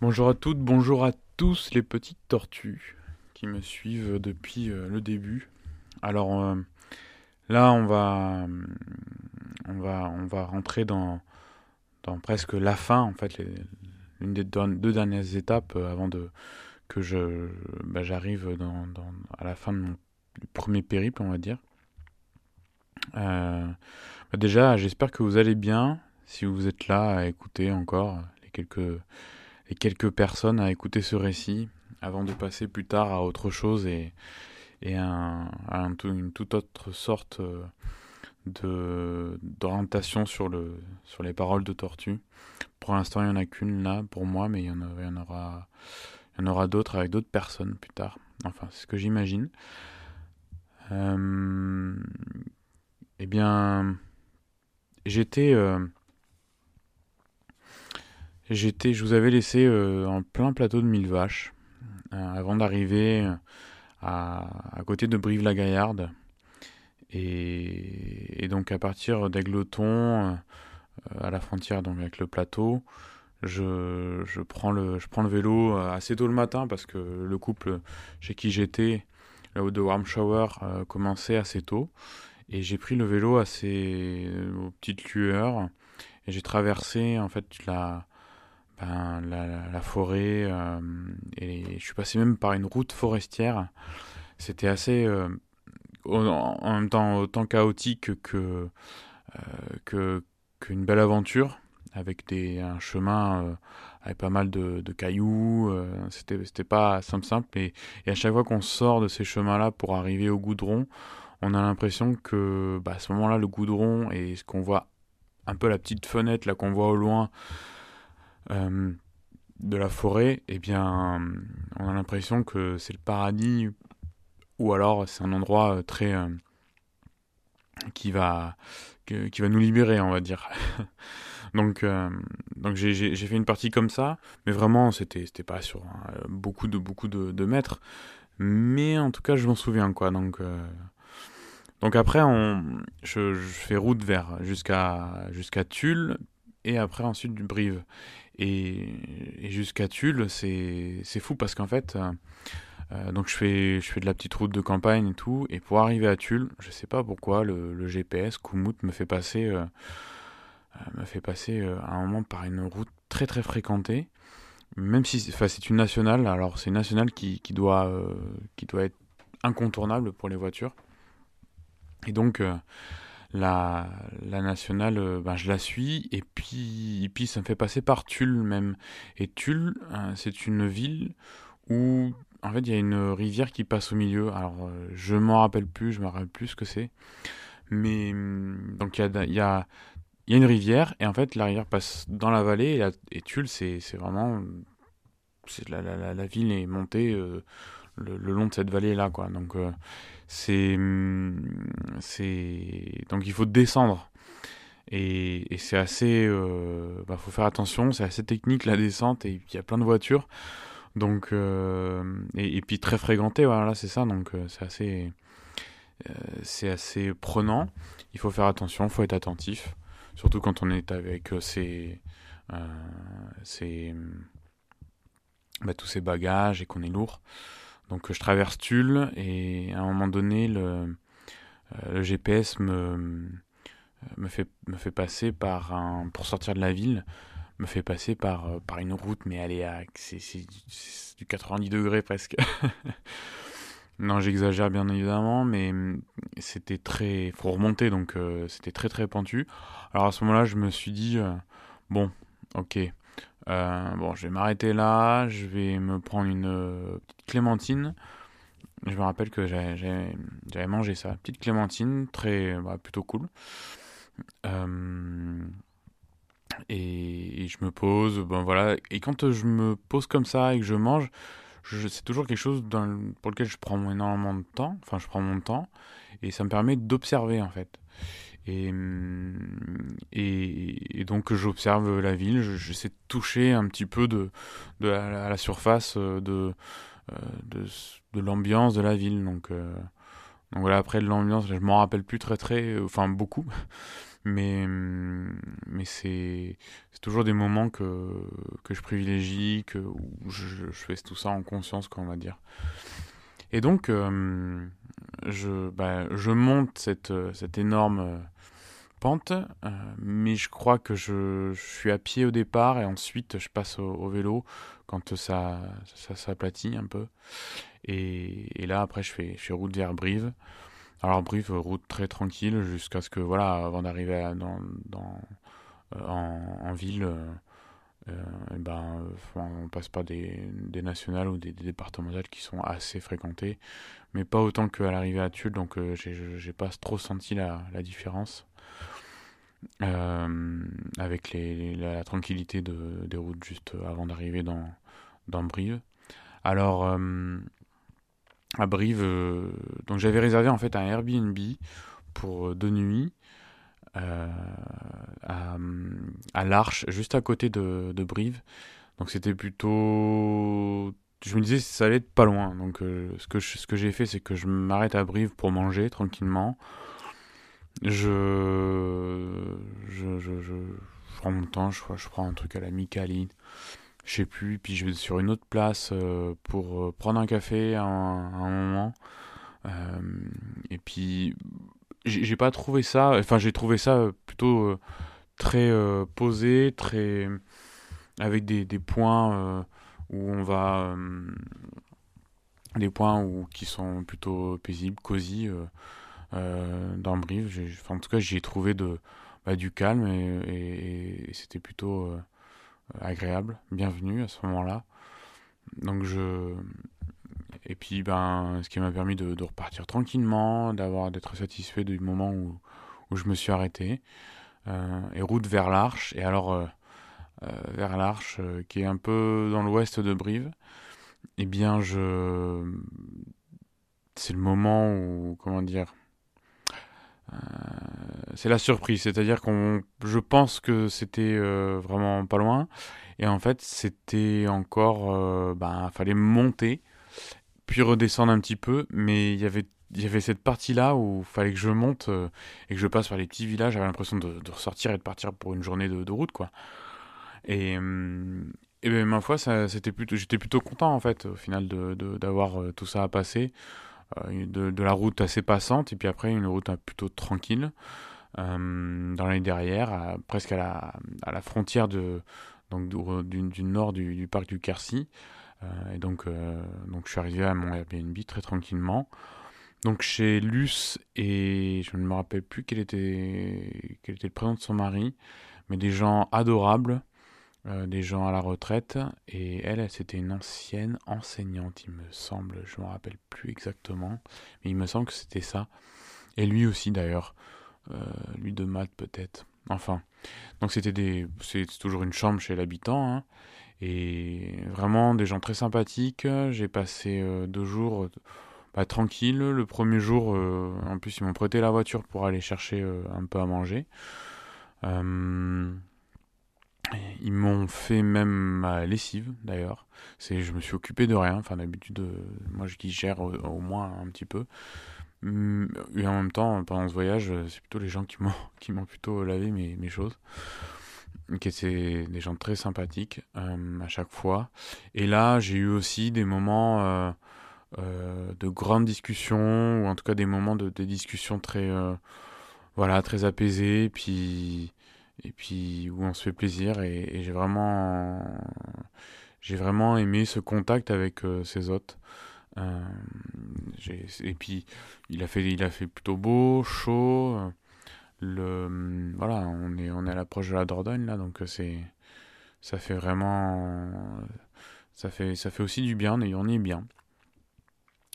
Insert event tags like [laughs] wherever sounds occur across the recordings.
Bonjour à toutes, bonjour à tous les petites tortues qui me suivent depuis euh, le début. Alors euh, là, on va, on va, on va rentrer dans, dans presque la fin, en fait, l'une des deux dernières étapes euh, avant que je, bah, j'arrive à la fin de mon premier périple, on va dire. Bah, déjà, j'espère que vous allez bien. Si vous êtes là à écouter encore les quelques et quelques personnes à écouter ce récit avant de passer plus tard à autre chose et, et à, une toute autre sorte euh, d'orientation sur le sur les paroles de Tortue. Pour l'instant, il n'y en a qu'une là pour moi, mais il y en, aura aura d'autres avec d'autres personnes plus tard. Enfin, c'est ce que j'imagine. Euh, eh bien, j'étais euh, J'étais, je vous avais laissé euh, en plein plateau de mille vaches euh, avant d'arriver euh, à, côté de Brive-la-Gaillarde. Et, donc à partir d'Aigleton, à la frontière donc avec le plateau, je, prends le, je prends le vélo assez tôt le matin parce que le couple chez qui j'étais, là haut de Warm Shower, commençait assez tôt. Et j'ai pris le vélo assez aux petites lueurs et j'ai traversé en fait la, ben, la, forêt, euh, et je suis passé même par une route forestière. C'était assez, euh, en même temps, autant chaotique que, euh, qu'une belle aventure, avec des, un chemin avec pas mal de, de cailloux. c'était, c'était pas simple, simple. Et, et à chaque fois qu'on sort de ces chemins-là pour arriver au goudron, on a l'impression que bah, à ce moment-là, le goudron et ce qu'on voit un peu la petite fenêtre là qu'on voit au loin euh, de la forêt, eh bien, on a l'impression que c'est le paradis, ou alors c'est un endroit euh, très euh, qui va qui va nous libérer, on va dire. [laughs] donc, donc j'ai fait une partie comme ça, mais vraiment c'était c'était pas sur beaucoup de beaucoup de, mètres, mais en tout cas je m'en souviens quoi. Donc donc après on je, fais route vers jusqu'à jusqu'à Tulle et après ensuite du Brive. Et, jusqu'à Tulle, c'est fou parce qu'en fait, euh, euh, donc je fais, je fais de la petite route de campagne et tout, et pour arriver à Tulle, je sais pas pourquoi, le, GPS, Koumut, me fait passer, euh, me fait passer à un moment par une route très très fréquentée, même si c'est une nationale, alors c'est une nationale qui, qui, doit, qui doit être incontournable pour les voitures. Et donc, la, la nationale, euh, ben, je la suis, et puis, et puis ça me fait passer par Tulle même. Et Tulle, euh, c'est une ville où, en fait, il y a une rivière qui passe au milieu. Alors, euh, je m'en rappelle plus, je me rappelle plus ce que c'est. Mais, hum, donc, il y a, y, a, y a une rivière, et en fait, la rivière passe dans la vallée, et, Tulle, c'est vraiment. La, la, la, ville est montée le, long de cette vallée là quoi donc c'est hum, c'est donc il faut descendre. Et, c'est assez euh, bah, faut faire attention c'est assez technique la descente et il y a plein de voitures. Donc euh, et, puis très fréquenté voilà c'est ça. Donc c'est assez c'est assez prenant. Il faut faire attention faut être attentif. Surtout quand on est avec ses, ses bah, tous ces bagages et qu'on est lourd donc je traverse Tulle et à un moment donné, le, euh, GPS me, me, fait, me fait passer par un. pour sortir de la ville, me fait passer par, euh, par une route, mais à. c'est du 90 degrés presque. [laughs] non, j'exagère bien évidemment, mais c'était très. faut remonter, donc euh, c'était très très pentu. Alors à ce moment-là, je me suis dit, bon, ok, euh, bon, je vais m'arrêter là, je vais me prendre une euh, petite clémentine. Je me rappelle que j'avais mangé ça, petite clémentine, très bah, plutôt cool. Euh, et, je me pose, bon voilà. Et quand je me pose comme ça et que je mange, c'est toujours quelque chose pour lequel je prends énormément de temps. Enfin, je prends mon temps et ça me permet d'observer en fait. Et, et, donc j'observe la ville, j'essaie de toucher un petit peu de, de à la surface euh, de, euh, de, de l'ambiance de la ville. Donc, euh, donc voilà, après de l'ambiance, je m'en rappelle plus très très, enfin beaucoup. [laughs] mais, mais c'est toujours des moments que, que je privilégie, que, où je, fais tout ça en conscience, on va dire. Et donc, je, bah, je monte cette, cette énorme euh, mais je crois que je, suis à pied au départ et ensuite je passe au, vélo quand ça, s'aplatit un peu. Et, là, après, je fais, route vers Brive. Alors Brive, route très tranquille jusqu'à ce que, voilà, avant d'arriver dans, euh, en, ville, euh, ben, on passe par des, nationales ou des, départementales qui sont assez fréquentées, mais pas autant qu'à l'arrivée à Tulle, donc euh, j'ai pas trop senti la différence. Euh, avec la, tranquillité de, des routes juste avant d'arriver dans, Brive. Alors, à Brive. Euh, donc j'avais réservé en fait un Airbnb pour euh, deux nuits euh, à, l'Arche, juste à côté de, Brive. Donc c'était plutôt je me disais ça allait être pas loin. Donc que ce que j'ai fait c'est que je m'arrête à Brive pour manger tranquillement. Je je, prends mon temps, je, je prends un truc à la Micaline je sais plus, puis je vais sur une autre place euh, pour euh, prendre un café à un, moment. Euh, et puis, j'ai pas trouvé ça, enfin, j'ai trouvé ça plutôt très posé, très. avec des, des points où on va. des points où, qui sont plutôt paisibles, cosy, dans Brive. en tout cas, j'y ai trouvé bah, du calme et, c'était plutôt euh, agréable, bienvenue à ce moment-là. Donc je et puis ben ce qui m'a permis de, repartir tranquillement, d'avoir d'être satisfait du moment où, je me suis arrêté euh, et route vers l'Arche et alors euh, vers l'Arche qui est un peu dans l'ouest de Brive. Eh bien je c'est le moment où comment dire euh, c'est la surprise, c'est-à-dire qu'on, je pense que c'était euh, vraiment pas loin, et en fait c'était encore, euh, ben fallait monter, puis redescendre un petit peu, mais il y avait il y avait cette partie-là où il fallait que je monte et que je passe par les petits villages. J'avais l'impression de, ressortir et de partir pour une journée de, route, quoi. Et, et ben, ma foi, c'était plutôt, j'étais plutôt content en fait, au final, de, d'avoir tout ça à passer. Euh, de, la route assez passante et puis après une route plutôt tranquille euh, dans l'année derrière, presque à la, frontière de, donc du, nord du, du, parc du Quercy. Euh, et donc, donc je suis arrivé à mon Airbnb très tranquillement. Donc chez Luce et je ne me rappelle plus quel était, quel était le prénom de son mari, mais des gens adorables, euh, des gens à la retraite. Et elle, c'était une ancienne enseignante, il me semble. Je me rappelle plus exactement. Mais il me semble que c'était ça. Et lui aussi, d'ailleurs. Euh, lui de maths, peut-être. Enfin. Donc, c'était des. C'est toujours une chambre chez l'habitant. Hein. Et vraiment, des gens très sympathiques. J'ai passé euh, deux jours. Bah, tranquille. Le premier jour, en plus, ils m'ont prêté la voiture pour aller chercher un peu à manger. Ils m'ont fait même ma lessive d'ailleurs. C'est, je me suis occupé de rien. Enfin d'habitude, euh, moi je gère au, moins un petit peu. Hum, et en même temps, pendant ce voyage, euh, c'est plutôt les gens qui m'ont [laughs] qui m'ont plutôt lavé mes, mes choses. Qui des gens très sympathiques euh, à chaque fois. Et là, j'ai eu aussi des moments de grandes discussions ou en tout cas des moments de, de discussions très voilà très apaisées. Puis et puis où on se fait plaisir et, j'ai vraiment j'ai vraiment aimé ce contact avec euh, ces hôtes. Euh, et puis il a fait il a fait plutôt beau chaud. Le voilà on est on est à l'approche de la Dordogne là donc c'est ça fait vraiment ça fait ça fait aussi du bien et on est bien.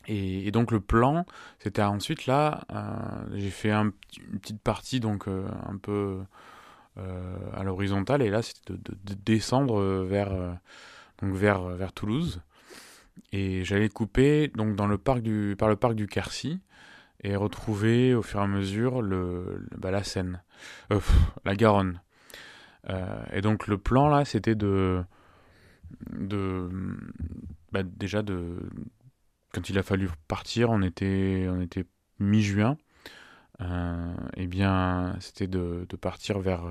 Et, donc le plan, c'était ensuite là, euh, j'ai fait un, une petite partie donc un peu euh, à l'horizontale et là c'était de, descendre vers, euh, donc vers, vers Toulouse et j'allais couper donc dans le parc du, par le parc du Quercy et retrouver au fur et à mesure le, bah, la Seine, euh, la Garonne. et donc le plan là, c'était de, de bah, déjà de quand il a fallu partir, on était, on était mi-juin. Eh bien, c'était de, partir vers,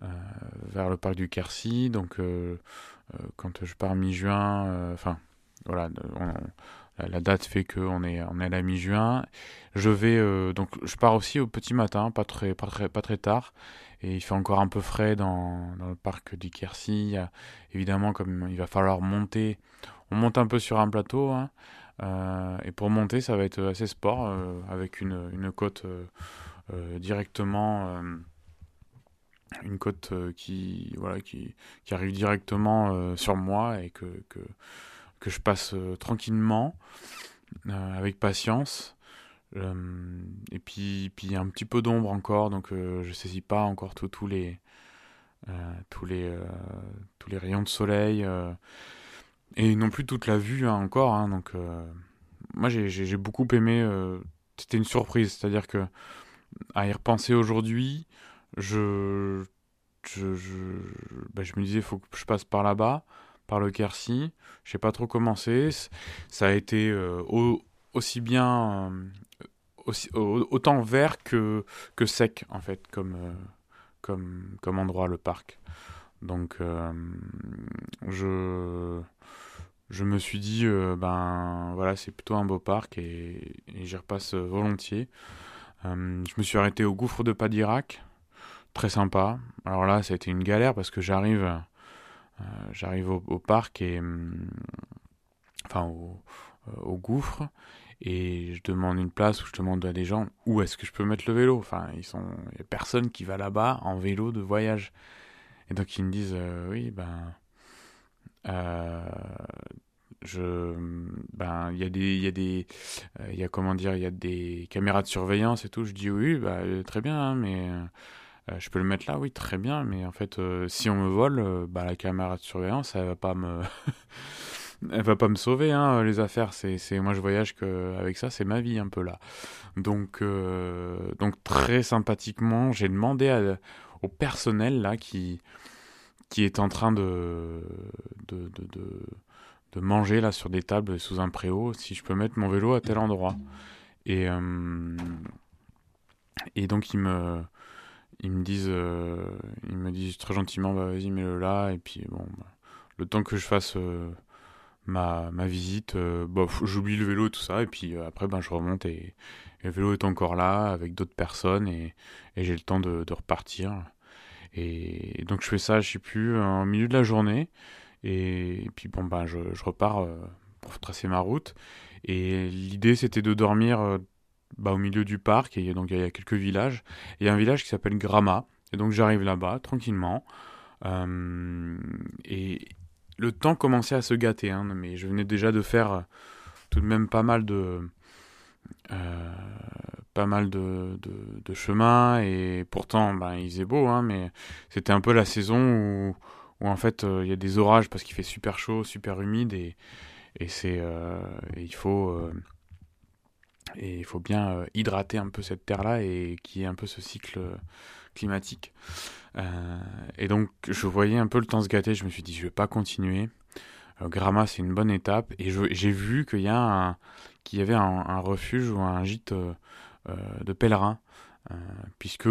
vers le parc du Quercy. Donc, quand je pars mi-juin, enfin, voilà, la date fait qu'on est, on est à la mi-juin. Je vais, donc, je pars aussi au petit matin, pas très, pas très, pas très tard et il fait encore un peu frais dans, dans le parc du Quercy. évidemment, comme il va falloir monter, on monte un peu sur un plateau. Hein, euh, et pour monter, ça va être assez sport, euh, avec une, côte euh, directement. une côte qui, arrive directement sur moi et que, je passe tranquillement, avec patience. Euh, et puis, puis un petit peu d'ombre encore, donc euh, je saisis pas encore tous les, euh, tous, les, tous les rayons de soleil. Et non plus toute la vue hein, encore. Hein, donc, moi, j'ai beaucoup aimé. C'était une surprise, c'est-à-dire que à y repenser aujourd'hui, je, je, je, bah, je me disais, il faut que je passe par là-bas, par le Quercy. Je sais pas trop comment c'est. Ça a été aussi bien autant vert que, que sec, en fait, comme, euh, comme, comme endroit, le parc. Donc, euh, je, je me suis dit, euh, ben voilà, c'est plutôt un beau parc et, j'y repasse volontiers. je me suis arrêté au gouffre de Padirac, très sympa. Alors là, ça a été une galère parce que j'arrive au, parc et. enfin, au, gouffre et je demande une place ou je demande à des gens où est-ce que je peux mettre le vélo? Enfin, il y a personne qui va là-bas en vélo de voyage. Et donc ils me disent, euh, oui, ben, euh, je, ben, il y a des, il y a des, euh, comment dire, il y a des caméras de surveillance et tout. Je dis oui, bah, très bien, hein, mais je peux le mettre là, oui, très bien, mais en fait, si on me vole, bah, la caméra de surveillance, elle va pas me [laughs] elle va pas me sauver, hein, les affaires. C'est, c'est, moi, je voyage que avec ça, c'est ma vie un peu là. Donc, euh, donc très sympathiquement, j'ai demandé au personnel là qui, qui est en train de, manger là sur des tables sous un préau, si je peux mettre mon vélo à tel endroit. Et, euh, et donc ils me, ils me disent, euh, ils me disent très gentiment, bah vas-y mets-le là. Et puis bon, bah, le temps que je fasse ma, ma visite, euh, j'oublie le vélo et tout ça, et puis euh, après ben, je remonte et, le vélo est encore là avec d'autres personnes et, j'ai le temps de, de, repartir. Et, donc je fais ça, je sais plus, en milieu de la journée, et, puis bon ben je, repars euh, pour tracer ma route. Et l'idée c'était de dormir bah, au milieu du parc, et donc il y a quelques villages. Il y a un village qui s'appelle Grama, et donc j'arrive là-bas tranquillement. et, le temps commençait à se gâter, hein, mais je venais déjà de faire euh, tout de même pas mal de euh, pas mal de, chemin et pourtant ben, il faisait beau, hein, mais c'était un peu la saison où, où en fait euh, il y a des orages parce qu'il fait super chaud, super humide et, et c'est il faut et il faut bien hydrater un peu cette terre là et qui est un peu ce cycle climatique. Euh, et donc, je voyais un peu le temps se gâter. Je me suis dit, je vais pas continuer. Euh, Grama, c'est une bonne étape. Et j'ai vu qu'il y, a qu'il y avait un, refuge ou un gîte euh, de pèlerins. puisque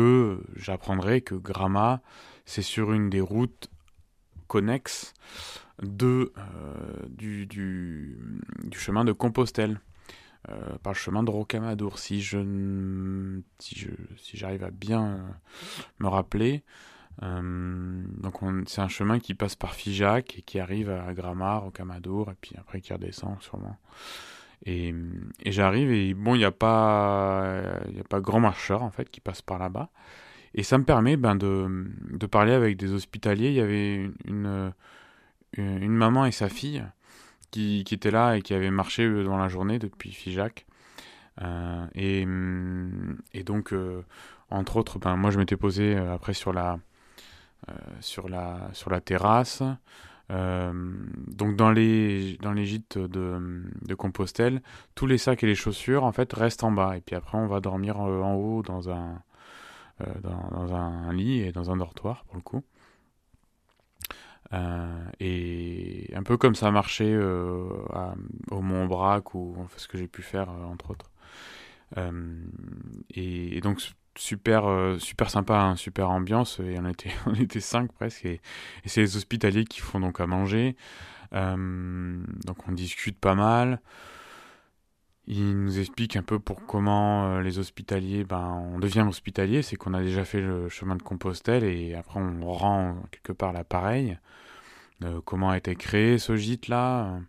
j'apprendrai que Grama, c'est sur une des routes connexes de, du, du, du, chemin de Compostelle. Euh, par le chemin de Rocamadour, si je si je si j'arrive à bien me rappeler. Euh, donc c'est un chemin qui passe par Figeac et qui arrive à Gramar, Rocamadour, et puis après qui redescend sûrement. Et, et j'arrive et bon, il n'y a pas a pas grand marcheur en fait qui passe par là-bas. Et ça me permet ben, de, de parler avec des hospitaliers. Il y avait une, une maman et sa fille qui, qui, était là et qui avait marché euh, dans la journée depuis Figeac. Euh, et, mm, et, donc, euh, entre autres, ben, moi je m'étais posé après sur la, sur la, sur la terrasse. donc dans les, dans les gîtes de, de, Compostelle, tous les sacs et les chaussures en fait restent en bas. Et puis après on va dormir en haut dans un, dans, dans, un lit et dans un dortoir pour le coup. Euh, et un peu comme ça a marché euh, au Mont Brac ou ce que j'ai pu faire euh, entre autres. et, donc super super sympa, hein, super ambiance. Et on était [laughs] on était cinq presque. Et c'est les hospitaliers qui font donc à manger. donc on discute pas mal. Il nous explique un peu pour comment euh, les hospitaliers, ben, on devient hospitalier, c'est qu'on a déjà fait le chemin de Compostelle et après on rend quelque part l'appareil. Euh, comment a été créé ce gîte-là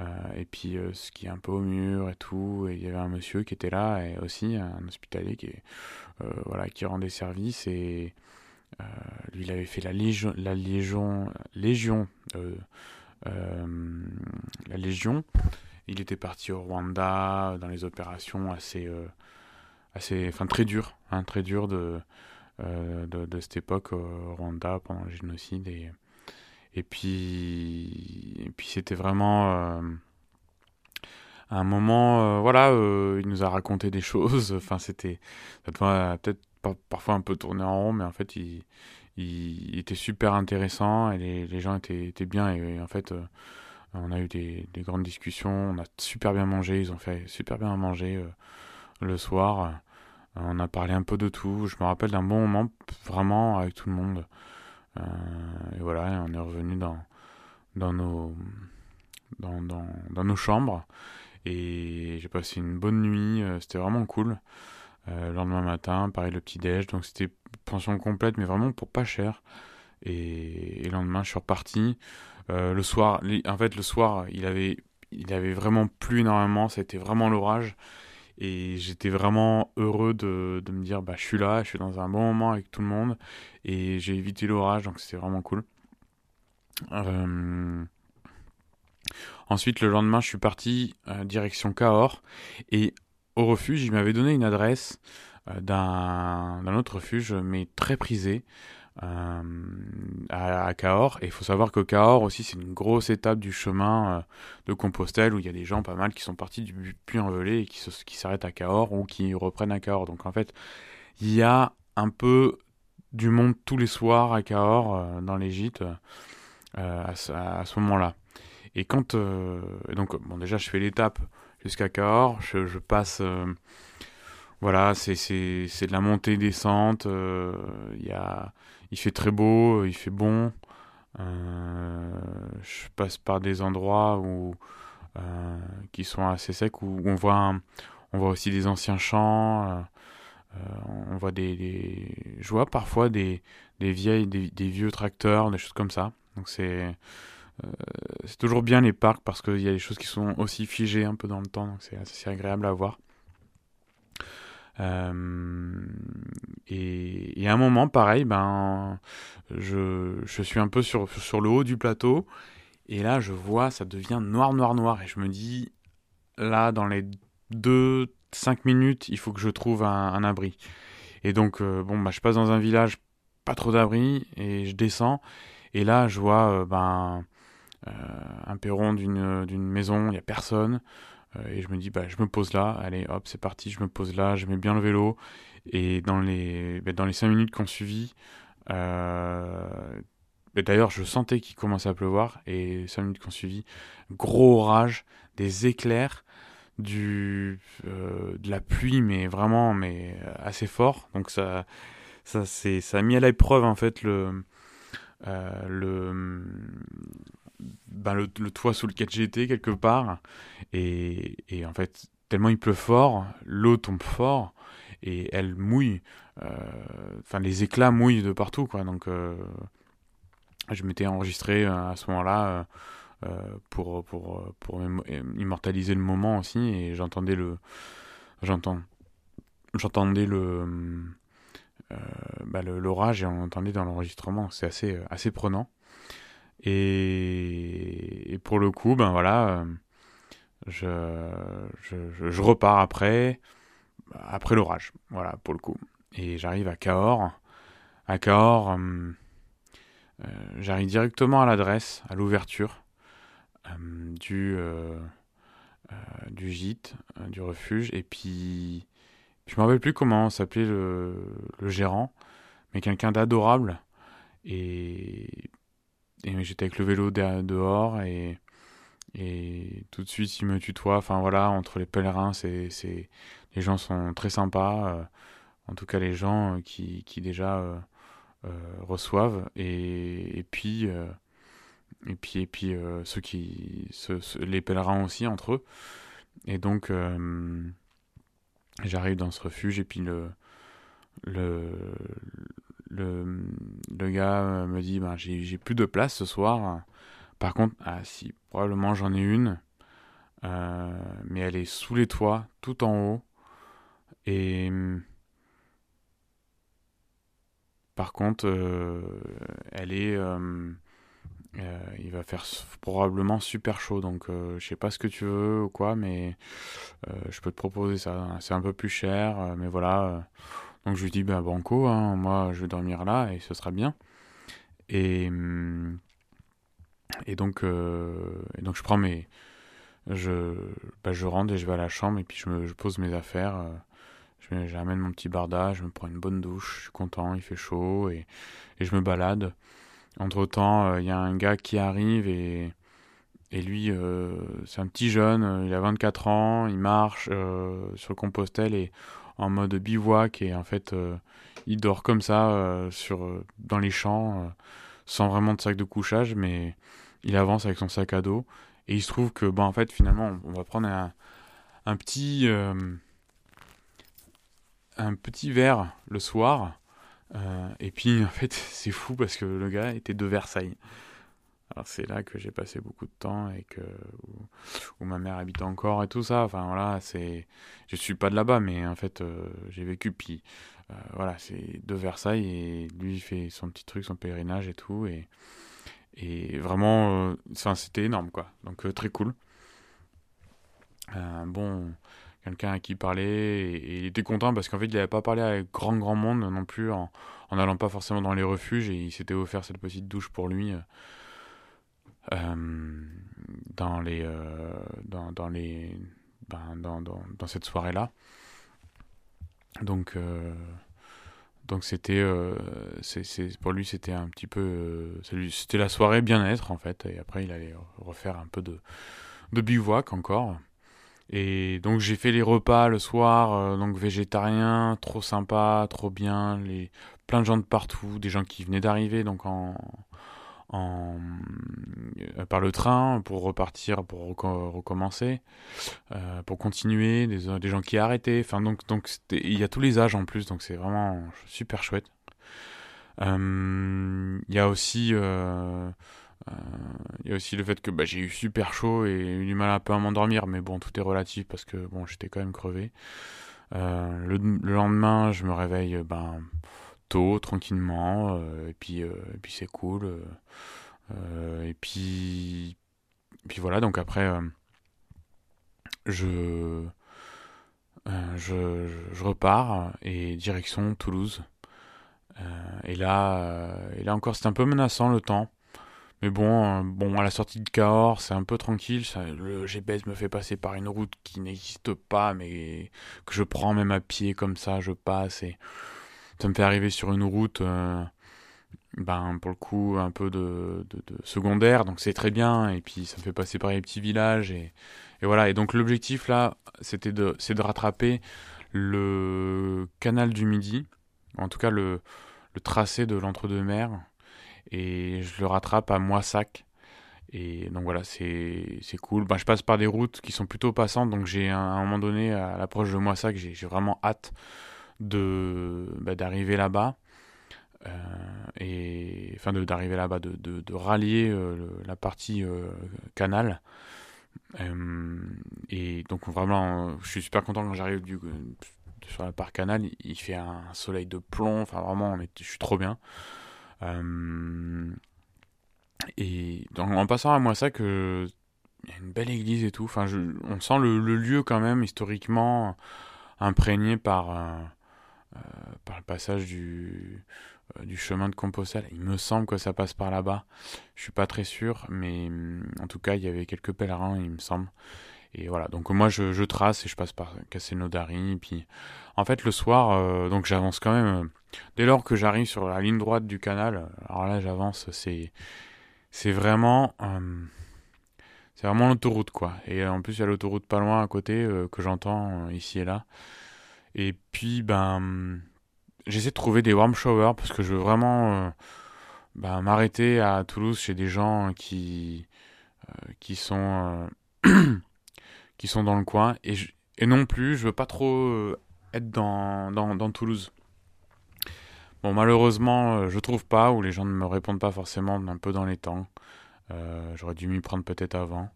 euh, et puis ce qui est un peu au mur et tout. Et il y avait un monsieur qui était là et aussi un hospitalier qui, voilà, qui rendait service et lui il avait fait la légion, la légion, légion, la légion il était parti au Rwanda dans les opérations assez, euh, assez, enfin très dures, hein, très dures de, euh, de, de, cette époque au Rwanda pendant le génocide et et puis et puis c'était vraiment euh, un moment, voilà, il nous a raconté des choses. Enfin, c'était, peut-être parfois un peu tourné en rond, mais en fait, il, était super intéressant et les, les gens étaient, étaient bien. Et, en fait, on a eu des, grandes discussions, on a super bien mangé, ils ont fait super bien à manger euh, le soir. on a parlé un peu de tout. Je me rappelle d'un bon moment vraiment avec tout le monde. Euh, et voilà, on est revenu dans, nos, chambres. Et j'ai passé une bonne nuit. Euh, c'était vraiment cool. le lendemain matin, pareil le petit déj. Donc c'était pension complète, mais vraiment pour pas cher. Et, et le lendemain, je suis reparti. Euh, le soir, en fait, le soir, il avait, il avait vraiment plu énormément. C'était vraiment l'orage. Et j'étais vraiment heureux de, de, me dire, bah, je suis là, je suis dans un bon moment avec tout le monde. Et j'ai évité l'orage, donc c'était vraiment cool. Euh, ensuite, le lendemain, je suis parti euh, direction Cahors. Et au refuge, il m'avait donné une adresse d'un autre refuge, mais très prisé. Euh, à, Cahors. Et il faut savoir que Cahors aussi, c'est une grosse étape du chemin euh, de Compostelle où il y a des gens pas mal qui sont partis du Puy-en-Velay et qui, s'arrêtent à Cahors ou qui reprennent à Cahors. Donc en fait, il y a un peu du monde tous les soirs à Cahors euh, dans les gîtes à, ce moment-là. Et quand. donc, bon, déjà, je fais l'étape jusqu'à Cahors, je, passe voilà, c'est de la montée-descente. Il y a il fait très beau, il fait bon. Euh, je passe par des endroits où, euh, qui sont assez secs, où on voit, on voit aussi des anciens champs. Euh, on voit des, je vois parfois des, des vieilles, des, des, vieux tracteurs, des choses comme ça. Donc c'est c'est toujours bien les parcs parce qu'il y a des choses qui sont aussi figées un peu dans le temps, donc c'est assez agréable à voir. Euh, et, à un moment, pareil, ben, je, je, suis un peu sur, sur le haut du plateau, et là, je vois, ça devient noir, noir, noir, et je me dis, là, dans les 2-5 minutes, il faut que je trouve un, abri. Et donc, euh, bon, bah, je passe dans un village, pas trop d'abri, et je descends, et là, je vois, euh, ben, un perron d'une maison, il n'y a personne. Euh, et je me dis, bah, je me pose là, allez, hop, c'est parti, je me pose là, je mets bien le vélo. Et dans les, bah, dans les 5 minutes qu'on suivit, euh, bah, d'ailleurs, je sentais qu'il commençait à pleuvoir. Et 5 minutes qu'on suivit, gros orage, des éclairs, du, euh, de la pluie, mais vraiment mais assez fort. Donc ça, ça, ça a mis à l'épreuve en fait le, le, ben, le, toit sous lequel j'étais quelque part. Et, et, en fait, tellement il pleut fort, l'eau tombe fort et elle mouille. Euh, enfin, les éclats mouillent de partout, quoi. Donc, euh, je m'étais enregistré euh, à ce moment-là pour, pour, pour immortaliser le moment aussi. Et j'entendais le. J'entends. J'entendais le. Bah, l'orage et on entendait dans l'enregistrement. C'est assez, assez prenant. Et, pour le coup, ben voilà, je, je, repars après, l'orage, voilà, pour le coup. Et j'arrive à Cahors. À Cahors, euh, euh, j'arrive directement à l'adresse, à l'ouverture euh, du, gîte, du refuge. Et puis, je me rappelle plus comment s'appelait le, le gérant, mais quelqu'un d'adorable. Et et j'étais avec le vélo dehors et, et tout de suite, ils me tutoient. Enfin voilà, entre les pèlerins, c'est, c'est, les gens sont très sympas. en tout cas, les gens qui, qui déjà reçoivent. Et, et puis, et puis, et puis ceux qui, les pèlerins aussi entre eux. Et donc, j'arrive dans ce refuge et puis le, le, gars me dit ben, j'ai plus de place ce soir. Par contre, ah si, probablement j'en ai une, euh, mais elle est sous les toits, tout en haut. Et par contre, euh, elle est, euh, il va faire probablement super chaud. Donc, je sais pas ce que tu veux ou quoi, mais je peux te proposer ça. C'est un peu plus cher, mais voilà. Donc je lui dis, ben banco, hein, moi je vais dormir là et ce sera bien. Et, hum, et, donc, euh, et donc je prends mes... Je, bah, je rentre et je vais à la chambre et puis je, me, je pose mes affaires. Euh, j'amène mon petit barda, je me prends une bonne douche, je suis content, il fait chaud et, et je me balade. Entre temps, euh, il y a un gars qui arrive et, et lui, c'est un petit jeune, il a 24 ans, il marche sur le Compostelle et en mode bivouac et en fait euh, il dort comme ça euh, sur euh, dans les champs sans vraiment de sac de couchage mais il avance avec son sac à dos. Et il se trouve que bon en fait finalement on va prendre un, un petit un petit verre le soir et puis en fait [laughs] c'est fou parce que le gars était de Versailles c'est là que j'ai passé beaucoup de temps et que où, ma mère habite encore et tout ça. Enfin voilà, c'est je suis pas de là-bas, mais en fait euh, j'ai vécu puis euh, voilà c'est de Versailles et lui fait son petit truc, son pèlerinage et tout et vraiment, euh, c'était énorme quoi. Donc très cool. bon, quelqu'un à qui parler et, il était content parce qu'en fait il n'avait pas parlé avec grand grand monde non plus en, en allant pas forcément dans les refuges et il s'était offert cette petite douche pour lui dans les euh, dans, dans, les ben, dans, dans, dans, cette soirée là donc euh, donc c'était c'est pour lui c'était un petit peu c'était la soirée bien-être en fait. Et après il allait refaire un peu de de bivouac encore. Et donc j'ai fait les repas le soir, donc végétarien, trop sympa, trop bien, les plein de gens de partout, des gens qui venaient d'arriver donc en, euh, par le train pour repartir, pour recommencer, euh, pour continuer, des, des, gens qui arrêtaient. Enfin, donc, donc il y a tous les âges en plus, donc c'est vraiment super chouette. Euh, il y a aussi euh, il y a aussi le fait que bah, j'ai eu super chaud et eu du mal un peu à m'endormir, mais bon, tout est relatif parce que bon, j'étais quand même crevé. Le, le, lendemain, je me réveille ben, tôt, tranquillement, euh, et puis, euh, et puis c'est cool. Euh, et puis, voilà, donc après, je, je, repars et direction Toulouse. et là, encore, c'est un peu menaçant le temps. Mais bon, bon, à la sortie de Cahors, c'est un peu tranquille. Le GPS me fait passer par une route qui n'existe pas, mais que je prends même à pied comme ça, je passe et ça me fait arriver sur une route, euh, ben, pour le coup, un peu de, secondaire, donc c'est très bien, et puis ça me fait passer par les petits villages, et, voilà. Et donc l'objectif là, c'était de, c'est de rattraper le canal du Midi, en tout cas le, tracé de l'entre-deux-mers, et je le rattrape à Moissac. Et donc voilà, c'est cool. Ben, je passe par des routes qui sont plutôt passantes, donc j'ai à un moment donné, à l'approche de Moissac, j'ai vraiment hâte de bah, d'arriver là-bas euh, et enfin d'arriver là-bas de, de, de, rallier euh, la partie euh, canal. Et donc vraiment je suis super content quand j'arrive sur la part canal. Il fait un soleil de plomb. Enfin vraiment je suis trop bien. Et donc, en passant à moi ça que il y a une belle église et tout. Enfin je, on sent le, lieu quand même historiquement imprégné par euh, par le passage du, euh, du chemin de Compostelle. Il me semble que ça passe par là-bas. Je suis pas très sûr, mais mm, en tout cas, il y avait quelques pèlerins, il me semble. Et voilà, donc moi je, trace et je passe par Castelnaudary. Puis en fait, le soir, euh, donc j'avance quand même. dès lors que j'arrive sur la ligne droite du canal, alors là j'avance, c'est, c'est vraiment. c'est vraiment l'autoroute, quoi. Et en plus, il y a l'autoroute pas loin à côté que j'entends ici et là. Et puis, ben, j'essaie de trouver des warm showers parce que je veux vraiment ben, m'arrêter à Toulouse chez des gens qui, qui sont [clears throat] qui sont dans le coin et, et non plus je veux pas trop être dans, dans, dans Toulouse Bon, malheureusement, euh, je trouve pas, ou les gens ne me répondent pas forcément un peu dans les temps. Euh, j'aurais dû m'y prendre peut-être avant.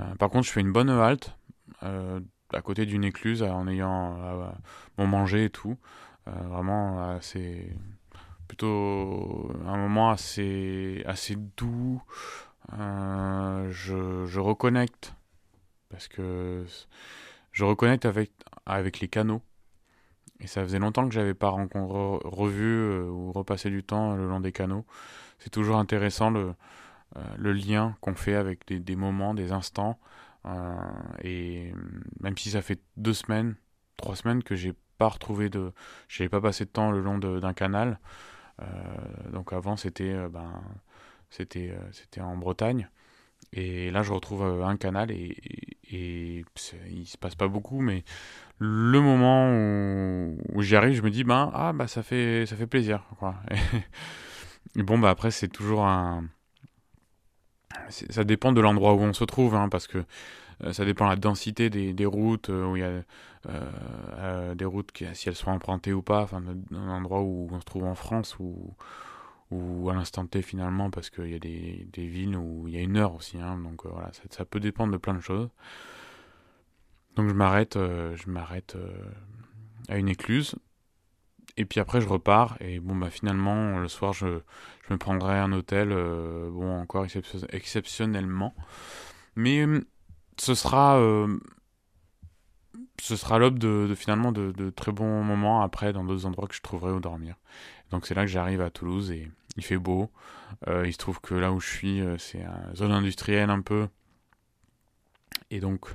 Euh, par contre, je fais une bonne halte à côté d'une écluse en ayant mon manger et tout. vraiment, c'est plutôt un moment assez, assez doux. je, je reconnecte parce que je reconnecte avec, avec les canaux. Et ça faisait longtemps que j'avais pas revu euh, ou repassé du temps le long des canaux. C'est toujours intéressant le, euh, le lien qu'on fait avec des, moments, des instants. Euh, et même si ça fait deux semaines, trois semaines que j'ai pas retrouvé de, j'ai pas passé de temps le long d'un canal. donc avant c'était, ben, c'était, en Bretagne. Et là, je retrouve un canal et, il se passe pas beaucoup, mais le moment où, j'y arrive, je me dis ben ah bah ça fait ça fait plaisir. [laughs] Et, bon bah après c'est toujours un ça dépend de l'endroit où on se trouve hein, parce que euh, ça dépend de la densité des, routes euh, où il y a euh, des routes qui, si elles sont empruntées ou pas enfin un endroit où on se trouve en France ou ou à l'instant T finalement parce qu'il y a des, villes où il y a une heure aussi hein, donc voilà ça, ça, peut dépendre de plein de choses donc je m'arrête, je m'arrête à une écluse. Et puis après je repars et bon bah finalement le soir je, je me prendrai un hôtel euh, bon encore exceptionnellement mais ce sera ce sera l'aube de, finalement de, très bons moments après dans d'autres endroits que je trouverai où dormir. Donc c'est là que j'arrive à Toulouse et il fait beau. il se trouve que là où je suis c'est une zone industrielle un peu et donc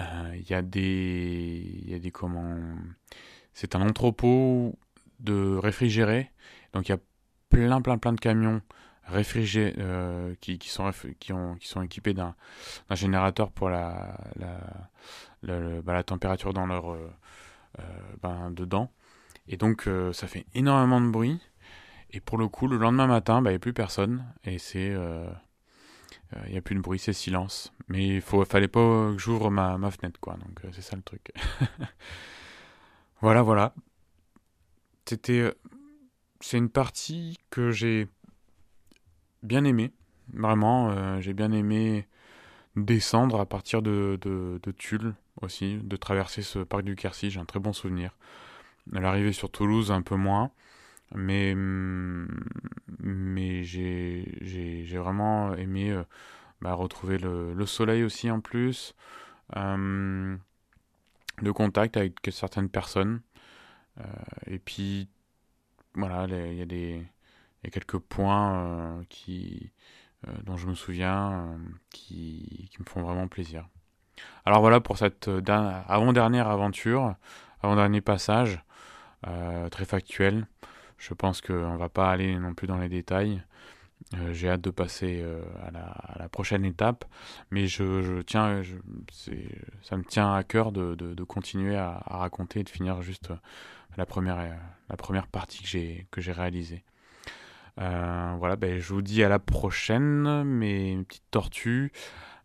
euh, il y a des, il y a des comment, c'est un entrepôt de réfrigérés. Donc il y a plein, plein, plein de camions réfrigérés euh, qui, sont, qui, ont, qui sont équipés d'un générateur pour bah, la, température dans leur euh, ben, dedans. Et donc ça fait énormément de bruit. Et pour le coup, le lendemain matin, bah, il n'y a plus personne. Et c'est il euh, n'y a plus de bruit, c'est silence. Mais il fallait pas que j'ouvre ma, ma, fenêtre, quoi. Donc euh, c'est ça le truc. [laughs] voilà, voilà. C'était, euh, c'est une partie que j'ai bien aimée. Vraiment, j'ai bien aimé descendre à partir de, de, Tulle aussi, de traverser ce parc du Quercy. J'ai un très bon souvenir. L'arrivée sur Toulouse, un peu moins. Mais, mais j'ai vraiment aimé euh, bah, retrouver le, le, soleil aussi en plus, euh, le contact avec certaines personnes. Euh, et puis, voilà, il y a des quelques points qui, dont je me souviens qui, qui, me font vraiment plaisir. Alors voilà pour cette avant-dernière aventure, avant-dernier passage, très factuel. Je pense qu'on va pas aller non plus dans les détails. Euh, j'ai hâte de passer euh, à, la, prochaine étape, mais je, tiens, ça me tient à cœur de, continuer à, raconter et de finir juste la première, la première partie que j'ai réalisée. Euh, voilà, ben, je vous dis à la prochaine, mes petites tortues.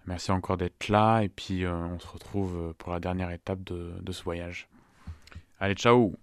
Merci encore d'être là, et puis euh, on se retrouve pour la dernière étape de ce voyage. Allez, ciao